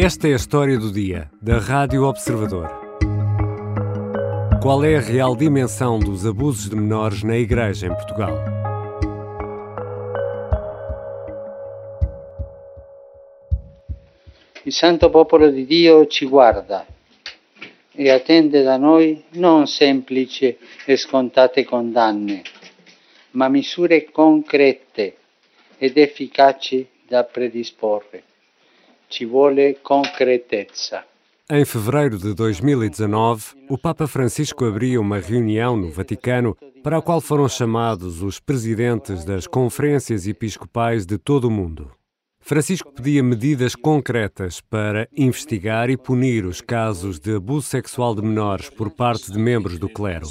Esta é a história do dia, da Rádio Observador. Qual é a real dimensão dos abusos de menores na Igreja em Portugal? Il santo popolo di Dio ci guarda e attende da noi non semplici e scontate condanne, ma misure concrete ed efficaci da predisporre. Ci vuole concretezza. Em fevereiro de 2019, o Papa Francisco abria uma reunião no Vaticano para a qual foram chamados os presidentes das conferências episcopais de todo o mundo. Francisco pedia medidas concretas para investigar e punir os casos de abuso sexual de menores por parte de membros do clero.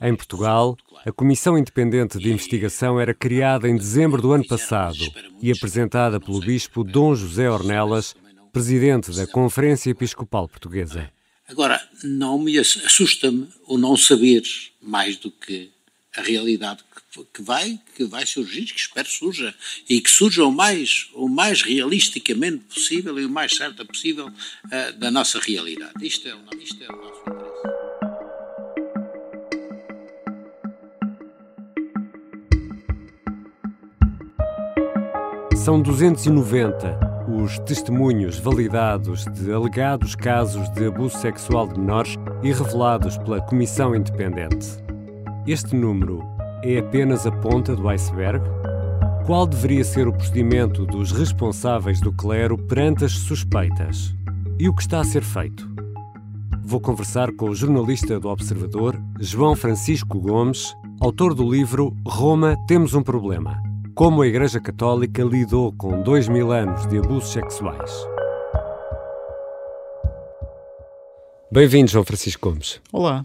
Em Portugal, a Comissão Independente de Investigação era criada em dezembro do ano passado e apresentada pelo Bispo Dom José Ornelas, presidente da Conferência Episcopal Portuguesa. Agora, não me assusta-me o não saber mais do que a realidade que vai, que vai surgir, que espero surja, e que surja o mais, o mais realisticamente possível e o mais certa possível uh, da nossa realidade. Isto é isto é o nosso São 290 os testemunhos validados de alegados casos de abuso sexual de menores e revelados pela Comissão Independente. Este número é apenas a ponta do iceberg? Qual deveria ser o procedimento dos responsáveis do clero perante as suspeitas? E o que está a ser feito? Vou conversar com o jornalista do Observador, João Francisco Gomes, autor do livro Roma Temos um Problema como a Igreja Católica lidou com dois mil anos de abusos sexuais. Bem-vindo, João Francisco Gomes. Olá.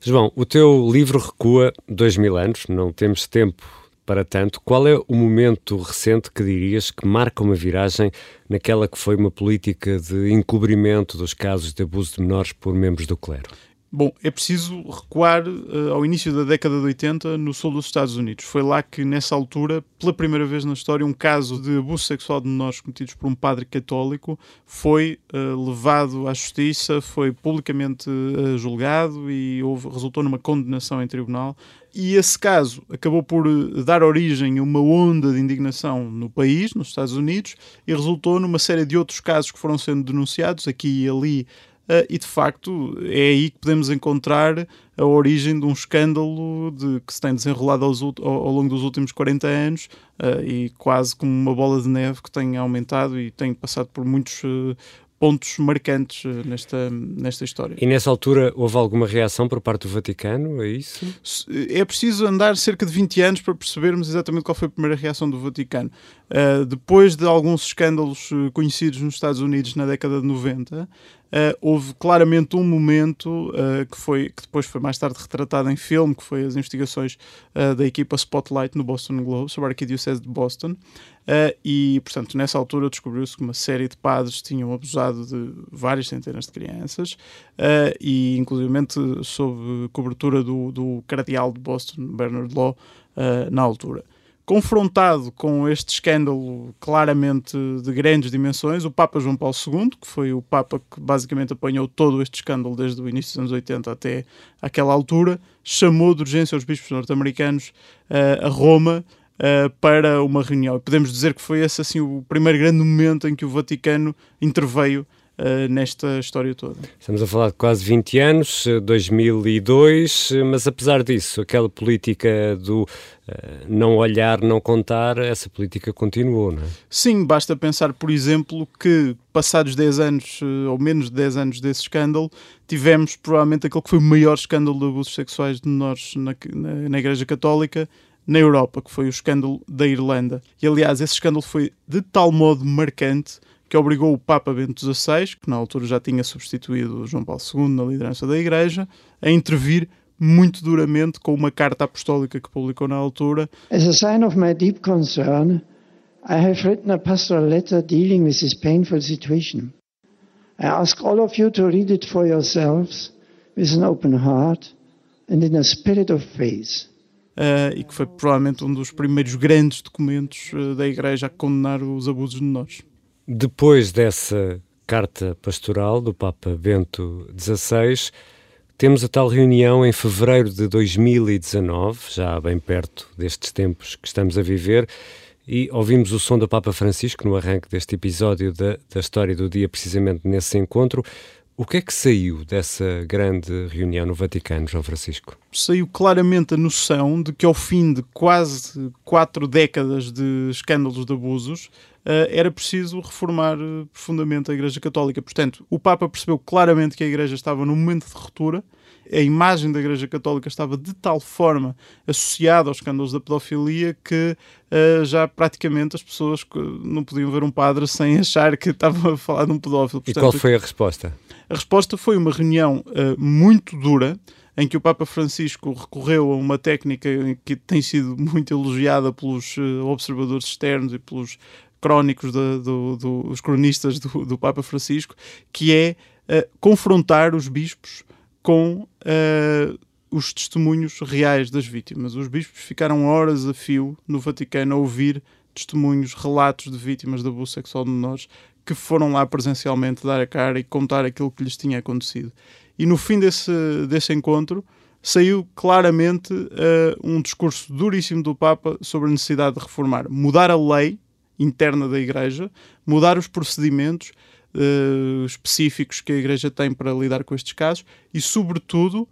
João, o teu livro recua dois mil anos, não temos tempo para tanto. Qual é o momento recente que dirias que marca uma viragem naquela que foi uma política de encobrimento dos casos de abuso de menores por membros do clero? Bom, é preciso recuar uh, ao início da década de 80 no sul dos Estados Unidos. Foi lá que, nessa altura, pela primeira vez na história, um caso de abuso sexual de menores cometidos por um padre católico foi uh, levado à justiça, foi publicamente uh, julgado e houve, resultou numa condenação em tribunal. E esse caso acabou por dar origem a uma onda de indignação no país, nos Estados Unidos, e resultou numa série de outros casos que foram sendo denunciados aqui e ali Uh, e de facto é aí que podemos encontrar a origem de um escândalo de, que se tem desenrolado ao, ao, longo dos últimos 40 anos uh, e quase como uma bola de neve que tem aumentado e tem passado por muitos uh, pontos marcantes nesta, nesta história. E nessa altura houve alguma reação por parte do Vaticano a isso? É preciso andar cerca de 20 anos para percebermos exatamente qual foi a primeira reação do Vaticano. Uh, depois de alguns escândalos conhecidos nos Estados Unidos na década de 90, Uh, houve claramente um momento uh, que, foi, que depois foi mais tarde retratado em filme, que foi as investigações uh, da equipa Spotlight no Boston Globe sobre a Arquidiocese de Boston. e, portanto, nessa altura descobriu-se que uma série de padres tinham abusado de várias centenas de crianças e, inclusivamente, sob cobertura do, do cardeal de Boston, Bernard Law, na altura confrontado com este escândalo claramente de grandes dimensões, o Papa João Paulo II, que foi o Papa que basicamente apanhou todo este escândalo desde o início dos anos 80 até aquela altura, chamou de urgência os bispos norte-americanos uh, a Roma uh, para uma reunião. Podemos dizer que foi esse assim, o primeiro grande momento em que o Vaticano interveio Uh, nesta história toda. Estamos a falar de quase 20 anos, 2002, mas apesar disso, aquela política do uh, não olhar, não contar, essa política continuou, não é? Sim, basta pensar, por exemplo, que passados 10 anos, ou menos de 10 anos desse escândalo, tivemos provavelmente aquele que foi o maior escândalo de abusos sexuais de menores na, na, na Igreja Católica, na Europa, que foi o escândalo da Irlanda. E aliás, esse escândalo foi de tal modo marcante que obrigou o Papa Bento XVI, que na altura já tinha substituído João Paulo II na liderança da Igreja, a intervir muito duramente com uma carta apostólica que publicou na altura. As a sign of my deep concern, I have written a pastoral letter dealing with this painful situation. I ask all of you to read it for yourselves with an open heart and in a spirit of faith. Uh, e que foi provavelmente um dos primeiros grandes documentos uh, da Igreja a condenar os abusos de menores. Depois dessa carta pastoral do Papa Bento XVI. Temos a tal reunião em fevereiro de 2019, já bem perto destes tempos que estamos a viver, e ouvimos o som do Papa Francisco no arranque deste episódio da, da história do dia, precisamente nesse encontro. O que é que saiu dessa grande reunião no Vaticano, João Francisco? Saiu claramente a noção de que, ao fim de quase quatro décadas de escândalos de abusos, era preciso reformar uh, profundamente a Igreja Católica. Portanto, o Papa percebeu claramente que a Igreja estava num momento de ruptura, a imagem da Igreja Católica estava de tal forma associada aos escândalos da pedofilia que uh, já praticamente as pessoas não podiam ver um padre sem achar que estavam a falar de um pedófilo. Portanto, e qual foi a resposta? A resposta foi uma reunião uh, muito dura, em que o Papa Francisco recorreu a uma técnica que tem sido muito elogiada pelos observadores externos e pelos crónicos, de, do, do, cronistas do, do, Papa Francisco, que é uh, confrontar os bispos com os testemunhos reais das vítimas. Os bispos ficaram horas a fio no Vaticano a ouvir testemunhos, relatos de vítimas de abuso sexual de menores que foram lá presencialmente dar a cara e contar aquilo que lhes tinha acontecido. E no fim desse, desse encontro saiu claramente uh, um discurso duríssimo do Papa sobre a necessidade de reformar, mudar a lei interna da Igreja, mudar os procedimentos uh, específicos que a Igreja tem para lidar com estes casos e, sobretudo, uh,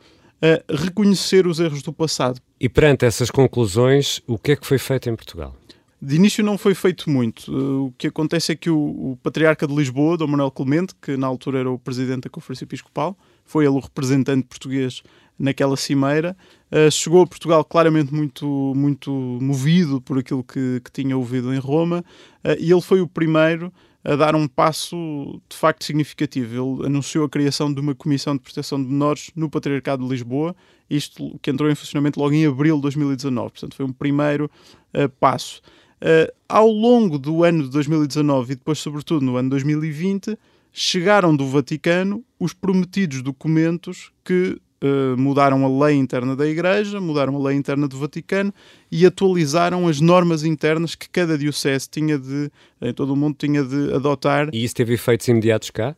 reconhecer os erros do passado. E perante essas conclusões, o que é que foi feito em Portugal? De início não foi feito muito. Uh, o que acontece é que o, o, Patriarca de Lisboa, Dom Manuel Clemente, que na altura era o presidente da Conferência Episcopal, foi ele o representante português naquela cimeira, uh, chegou a Portugal claramente muito, muito movido por aquilo que, que tinha ouvido em Roma, uh, e ele foi o primeiro a dar um passo de facto significativo. Ele anunciou a criação de uma comissão de proteção de menores no Patriarcado de Lisboa, isto que entrou em funcionamento logo em abril de 2019, portanto foi um primeiro uh, passo. Uh, ao longo do ano de 2019 e depois, sobretudo, no ano de 2020, chegaram do Vaticano os prometidos documentos que uh, mudaram a lei interna da Igreja, mudaram a lei interna do Vaticano e atualizaram as normas internas que cada diocese tinha de, em todo o mundo, tinha de adotar. E isso teve efeitos imediatos cá?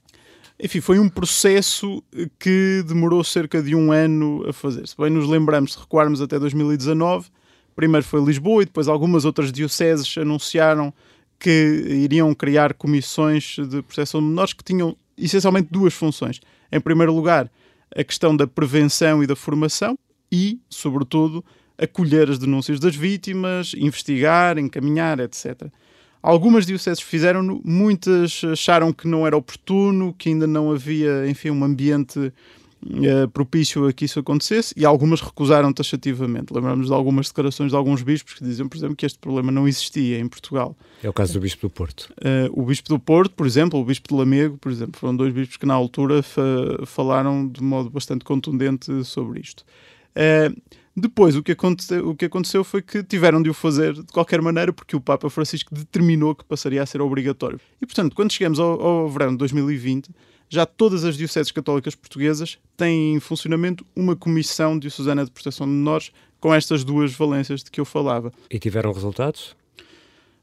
Enfim, foi um processo que demorou cerca de um ano a fazer. Se bem nos lembramos, se recuarmos até 2019, primeiro foi Lisboa e depois algumas outras dioceses anunciaram que iriam criar comissões de proteção de menores que tinham essencialmente duas funções. Em primeiro lugar, a questão da prevenção e da formação e, sobretudo, acolher as denúncias das vítimas, investigar, encaminhar, etc. Algumas dioceses fizeram-no, muitas acharam que não era oportuno, que ainda não havia, enfim, um ambiente uh, propício a que isso acontecesse e algumas recusaram taxativamente. Lembramos de algumas declarações de alguns bispos que diziam, por exemplo, que este problema não existia em Portugal. É o caso do Bispo do Porto. Uh, o Bispo do Porto, por exemplo, o Bispo de Lamego, por exemplo, foram dois bispos que na altura fa falaram de modo bastante contundente sobre isto. Uh, depois, o que, aconteceu, o que aconteceu foi que tiveram de o fazer de qualquer maneira, porque o Papa Francisco determinou que passaria a ser obrigatório. E, portanto, quando chegamos ao, ao verão de 2020, já todas as dioceses católicas portuguesas têm em funcionamento uma comissão diocesana de proteção de menores com estas duas valências de que eu falava. E tiveram resultados?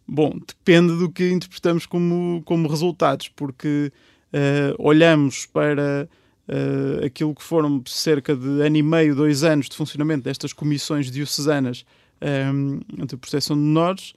Bom, depende do que interpretamos como, como resultados, porque uh, olhamos para uh, aquilo que foram cerca de ano e meio, dois anos de funcionamento destas comissões diocesanas um, eh, de proteção de menores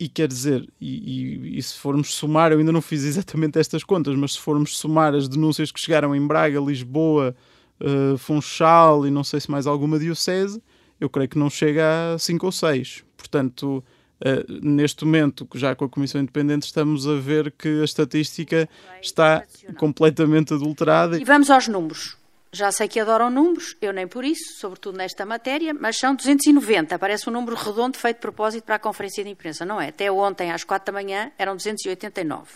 e quer dizer, e, e, e, se formos somar, eu ainda não fiz exatamente estas contas, mas se formos somar as denúncias que chegaram em Braga, Lisboa, uh, Funchal e não sei se mais alguma diocese, eu creio que não chega a 5 ou 6. Portanto, uh, neste momento, já com a Comissão Independente, estamos a ver que a estatística está completamente adulterada. E vamos aos números. Já sei que adoram números, eu nem por isso, sobretudo nesta matéria, mas são 290. Parece um número redondo feito de propósito para a conferência de imprensa, não é? Até ontem, às 4 da manhã, eram 289.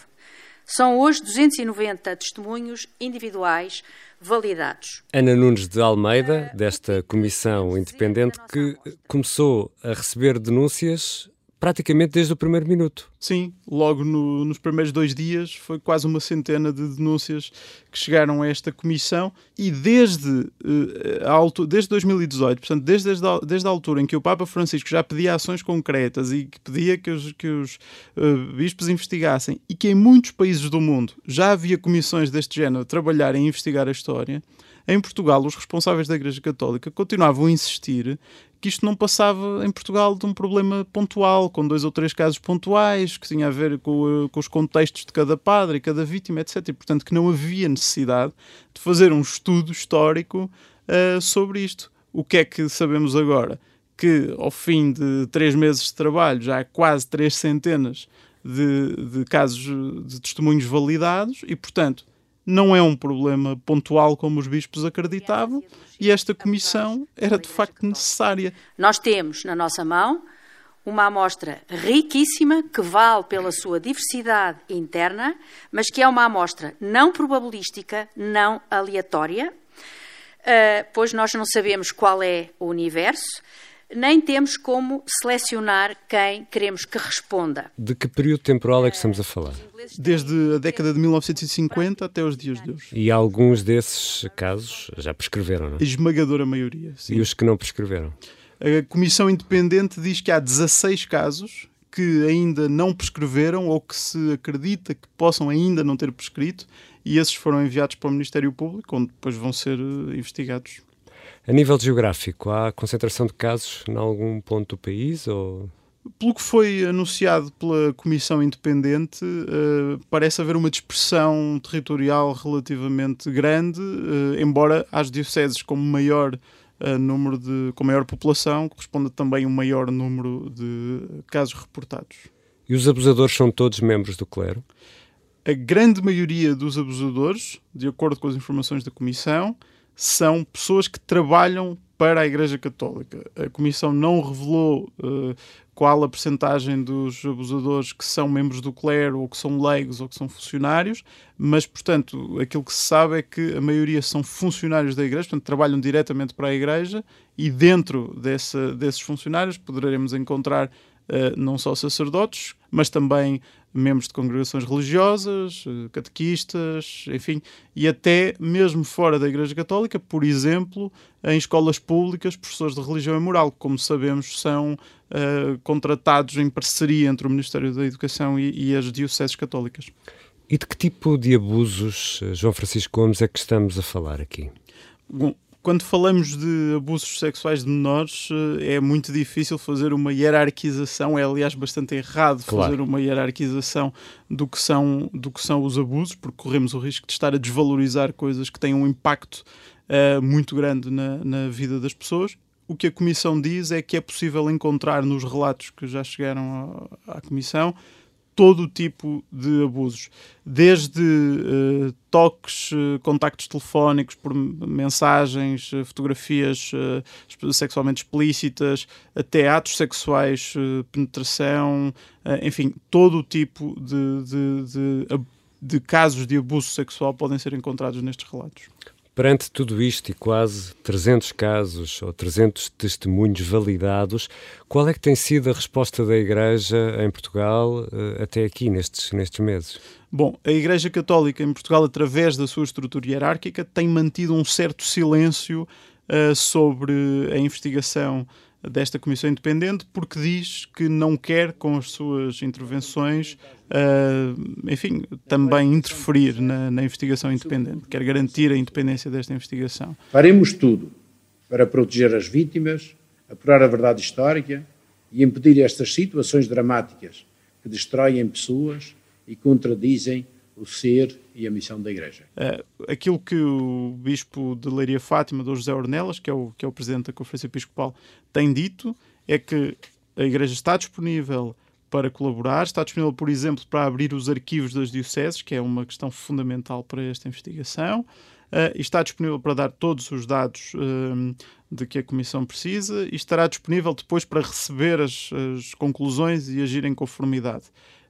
São hoje 290 testemunhos individuais validados. Ana Nunes de Almeida, desta comissão independente, que começou a receber denúncias praticamente desde o primeiro minuto. Sim, logo no, nos primeiros dois dias foi quase uma centena de denúncias que chegaram a esta comissão e desde, uh, a altura, desde 2018, portanto, desde, desde, a, desde a altura em que o Papa Francisco já pedia ações concretas e que pedia que os, que os uh, bispos investigassem e que em muitos países do mundo já havia comissões deste género a trabalhar em investigar a história, em Portugal, os responsáveis da Igreja Católica continuavam a insistir que isto não passava em Portugal de um problema pontual, com dois ou três casos pontuais, que tinha a ver com, com os contextos de cada padre e cada vítima, etc. E, portanto, que não havia necessidade de fazer um estudo histórico uh, sobre isto. O que é que sabemos agora? Que ao fim de três meses de trabalho já há quase três centenas de, de casos de testemunhos validados e, portanto, não é um problema pontual como os bispos acreditavam e esta comissão era de facto necessária. Nós temos na nossa mão uma amostra riquíssima que vale pela sua diversidade interna, mas que é uma amostra não probabilística, não aleatória, eh, pois nós não sabemos qual é o universo nem temos como selecionar quem queremos que responda. De que período temporal é que estamos a falar? Desde a década de 1950 até os dias de hoje. E alguns desses casos já prescreveram, não é? A esmagadora maioria. Sim. E os que não prescreveram? A Comissão Independente diz que há 16 casos que ainda não prescreveram ou que se acredita que possam ainda não ter prescrito e esses foram enviados para o Ministério Público, onde depois vão ser eh, investigados. A nível geográfico, há concentração de casos em algum ponto do país? Ou... Pelo que foi anunciado pela Comissão Independente, uh, parece haver uma dispersão territorial relativamente grande, uh, embora as dioceses com maior uh, número de, com maior população, corresponda também um maior número de casos reportados. E os abusadores são todos membros do clero? A grande maioria dos abusadores, de acordo com as informações da Comissão, são pessoas que trabalham para a Igreja Católica. A Comissão não revelou uh, qual a percentagem dos abusadores que são membros do clero, ou que são leigos, ou que são funcionários, mas, portanto, aquilo que se sabe é que a maioria são funcionários da Igreja, portanto, trabalham diretamente para a Igreja, e dentro desses funcionários poderemos encontrar uh, não só sacerdotes, mas também membros de congregações religiosas, eh, catequistas, enfim, e até mesmo fora da Igreja Católica, por exemplo, em escolas públicas, professores de religião e moral, que, como sabemos, são uh, contratados em parceria entre o Ministério da Educação e, e as dioceses católicas. E de que tipo de abusos, eh, João Francisco Gomes, é que estamos a falar aqui? Bom, quando falamos de abusos sexuais de menores, eh, é muito difícil fazer uma hierarquização, é aliás bastante errado claro. fazer uma hierarquização do que, são, do que são os abusos, porque corremos o risco de estar a desvalorizar coisas que têm um impacto uh, muito grande na, na vida das pessoas. O que a Comissão diz é que é possível encontrar nos relatos que já chegaram à, à Comissão todo o tipo de abusos, desde uh, toques, uh, contactos telefónicos, por mensagens, uh, fotografias sexualmente explícitas, até atos sexuais, penetração, enfim, todo o tipo de, de, de, de casos de abuso sexual podem ser encontrados nestes relatos. Perante tudo isto e quase 300 casos ou 300 testemunhos validados, qual é que tem sido a resposta da Igreja em Portugal eh, até aqui, nestes, nestes meses? Bom, a Igreja Católica em Portugal, através da sua estrutura hierárquica, tem mantido um certo silêncio uh, sobre a investigação desta Comissão Independente, porque diz que não quer, com as suas intervenções, uh, enfim, também interferir na, na, investigação independente, quer garantir a independência desta investigação. Faremos tudo para proteger as vítimas, apurar a verdade histórica e impedir estas situações dramáticas que destroem pessoas e contradizem o ser e a missão da Igreja. Uh, aquilo que o Bispo de Leiria Fátima, Dom José Ornelas, que é, o, que é o Presidente da Conferência Episcopal, tem dito é que a Igreja está disponível para colaborar, está disponível, por exemplo, para abrir os arquivos das dioceses, que é uma questão fundamental para esta investigação, uh, está disponível para dar todos os dados uh, de que a Comissão precisa e estará disponível depois para receber as, as conclusões e agir em conformidade.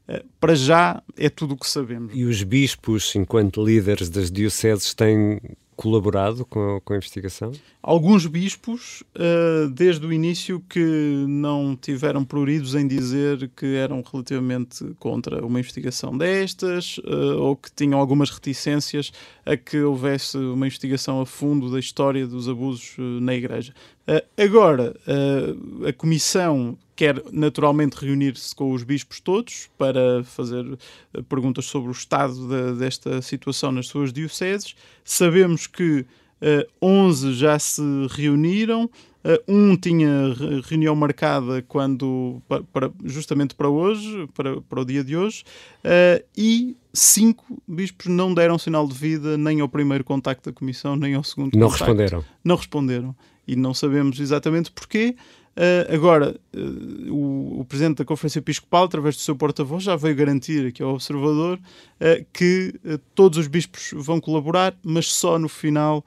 Eh, para já é tudo o que sabemos. E os bispos, enquanto líderes das dioceses, têm colaborado com a, com a investigação? Alguns bispos, uh, desde o início, que não tiveram pruridos em dizer que eram relativamente contra uma investigação destas, uh, ou que tinham algumas reticências a que houvesse uma investigação a fundo da história dos abusos uh, na Igreja. agora, a Comissão quer naturalmente reunir-se com os bispos todos para fazer perguntas sobre o estado de, desta situação nas suas dioceses. Sabemos que uh, eh, 11 já se reuniram, uh, um tinha reunião marcada quando, para, justamente para hoje, para, para o dia de hoje, uh, e cinco bispos não deram sinal de vida nem ao primeiro contacto da Comissão, nem ao segundo Não contacto. responderam. Não responderam. E não sabemos exatamente porquê. Uh, agora, uh, o, o, Presidente da Conferência Episcopal, através do seu porta-voz, já veio garantir aqui ao Observador uh, que todos os bispos vão colaborar, mas só no final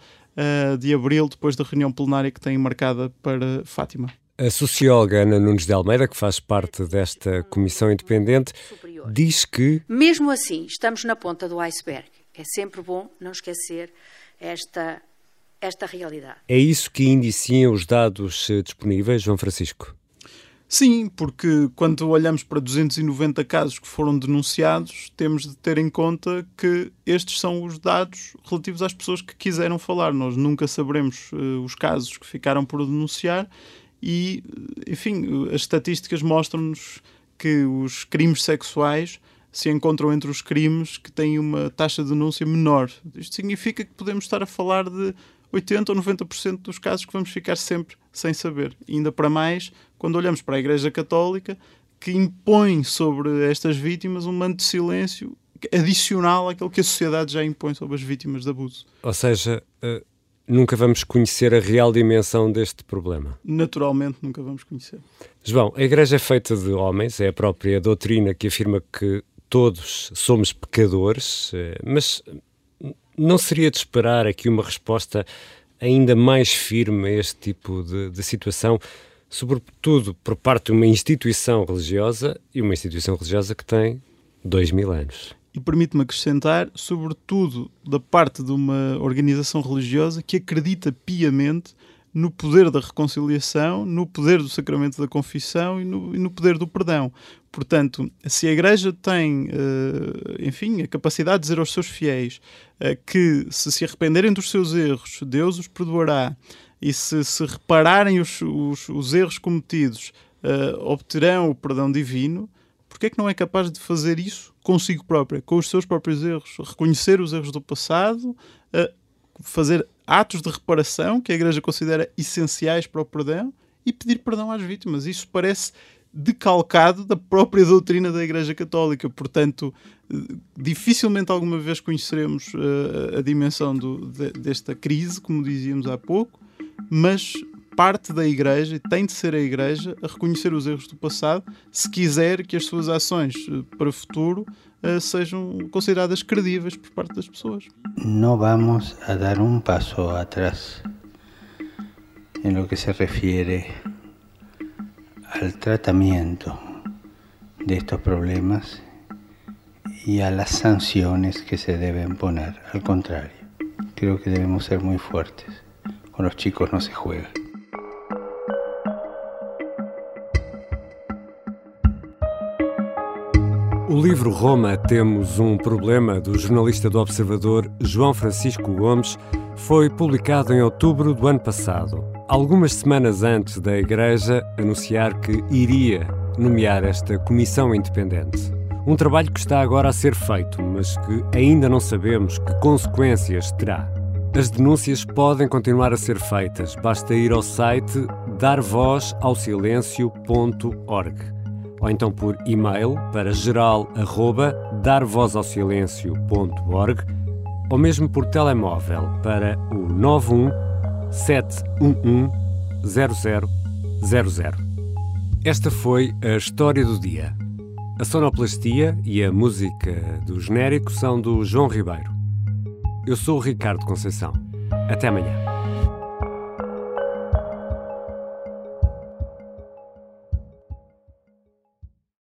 de abril, depois da reunião plenária que têm marcada para Fátima. A socióloga Ana Nunes de Almeida, que faz parte desta comissão independente, diz que. Mesmo assim, estamos na ponta do iceberg. É sempre bom não esquecer esta esta realidade. É isso que indiciam os dados eh, disponíveis, João Francisco? Sim, porque quando olhamos para 290 casos que foram denunciados, temos de ter em conta que estes são os dados relativos às pessoas que quiseram falar. Nós nunca saberemos uh, os casos que ficaram por denunciar e, eh, enfim, as estatísticas mostram-nos que os crimes sexuais se encontram entre os crimes que têm uma taxa de denúncia menor. Isto significa que podemos estar a falar de 80 ou 90% dos casos que vamos ficar sempre sem saber. E ainda para mais, quando olhamos para a Igreja Católica, que impõe sobre estas vítimas um manto de silêncio adicional àquele que a sociedade já impõe sobre as vítimas de abuso. Ou seja, uh, nunca vamos conhecer a real dimensão deste problema. Naturalmente, nunca vamos conhecer. João, a Igreja é feita de homens, é a própria doutrina que afirma que todos somos pecadores, uh, mas não seria de esperar aqui uma resposta ainda mais firme a este tipo de, de situação, sobretudo por parte de uma instituição religiosa e uma instituição religiosa que tem dois mil anos. E permite-me acrescentar, sobretudo da parte de uma organização religiosa que acredita piamente no poder da reconciliação, no poder do sacramento da confissão e no, e no poder do perdão. Portanto, se a Igreja tem, uh, enfim, a capacidade de dizer aos seus fiéis uh, que se se arrependerem dos seus erros, Deus os perdoará, e se se repararem os, os, os erros cometidos, uh, obterão o perdão divino, porque é que não é capaz de fazer isso consigo própria, com os seus próprios erros? Reconhecer os erros do passado, fazer atos de reparação que a Igreja considera essenciais para o perdão e pedir perdão às vítimas. Isso parece decalcado da própria doutrina da Igreja Católica. Portanto, dificilmente alguma vez conheceremos uh, a dimensão do, de, desta crise, como dizíamos há pouco, mas parte da Igreja, tem de ser a Igreja, a reconhecer os erros do passado, se quiser que as suas ações uh, para o futuro uh, sejam consideradas credíveis por parte das pessoas. Não vamos a dar um passo atrás em lo que se refere al tratamiento de estos problemas y a las sanciones que se deben poner. Al contrario, creo que debemos ser muy fuertes. Con los chicos no se juega. O livro Roma Temos um Problema, do jornalista do Observador João Francisco Gomes, foi publicado em outubro do ano passado, algumas semanas antes da Igreja anunciar que iria nomear esta comissão independente. Um trabalho que está agora a ser feito, mas que ainda não sabemos que consequências terá. As denúncias podem continuar a ser feitas, basta ir ao site darvozausilêncio.org ou então por e-mail para geral@darvozausilêncio.org ou mesmo por telemóvel para o 91 711 0000. Esta foi a história do dia. A sonoplastia e a música do genérico são do João Ribeiro. Eu sou o Ricardo Conceição. Até amanhã.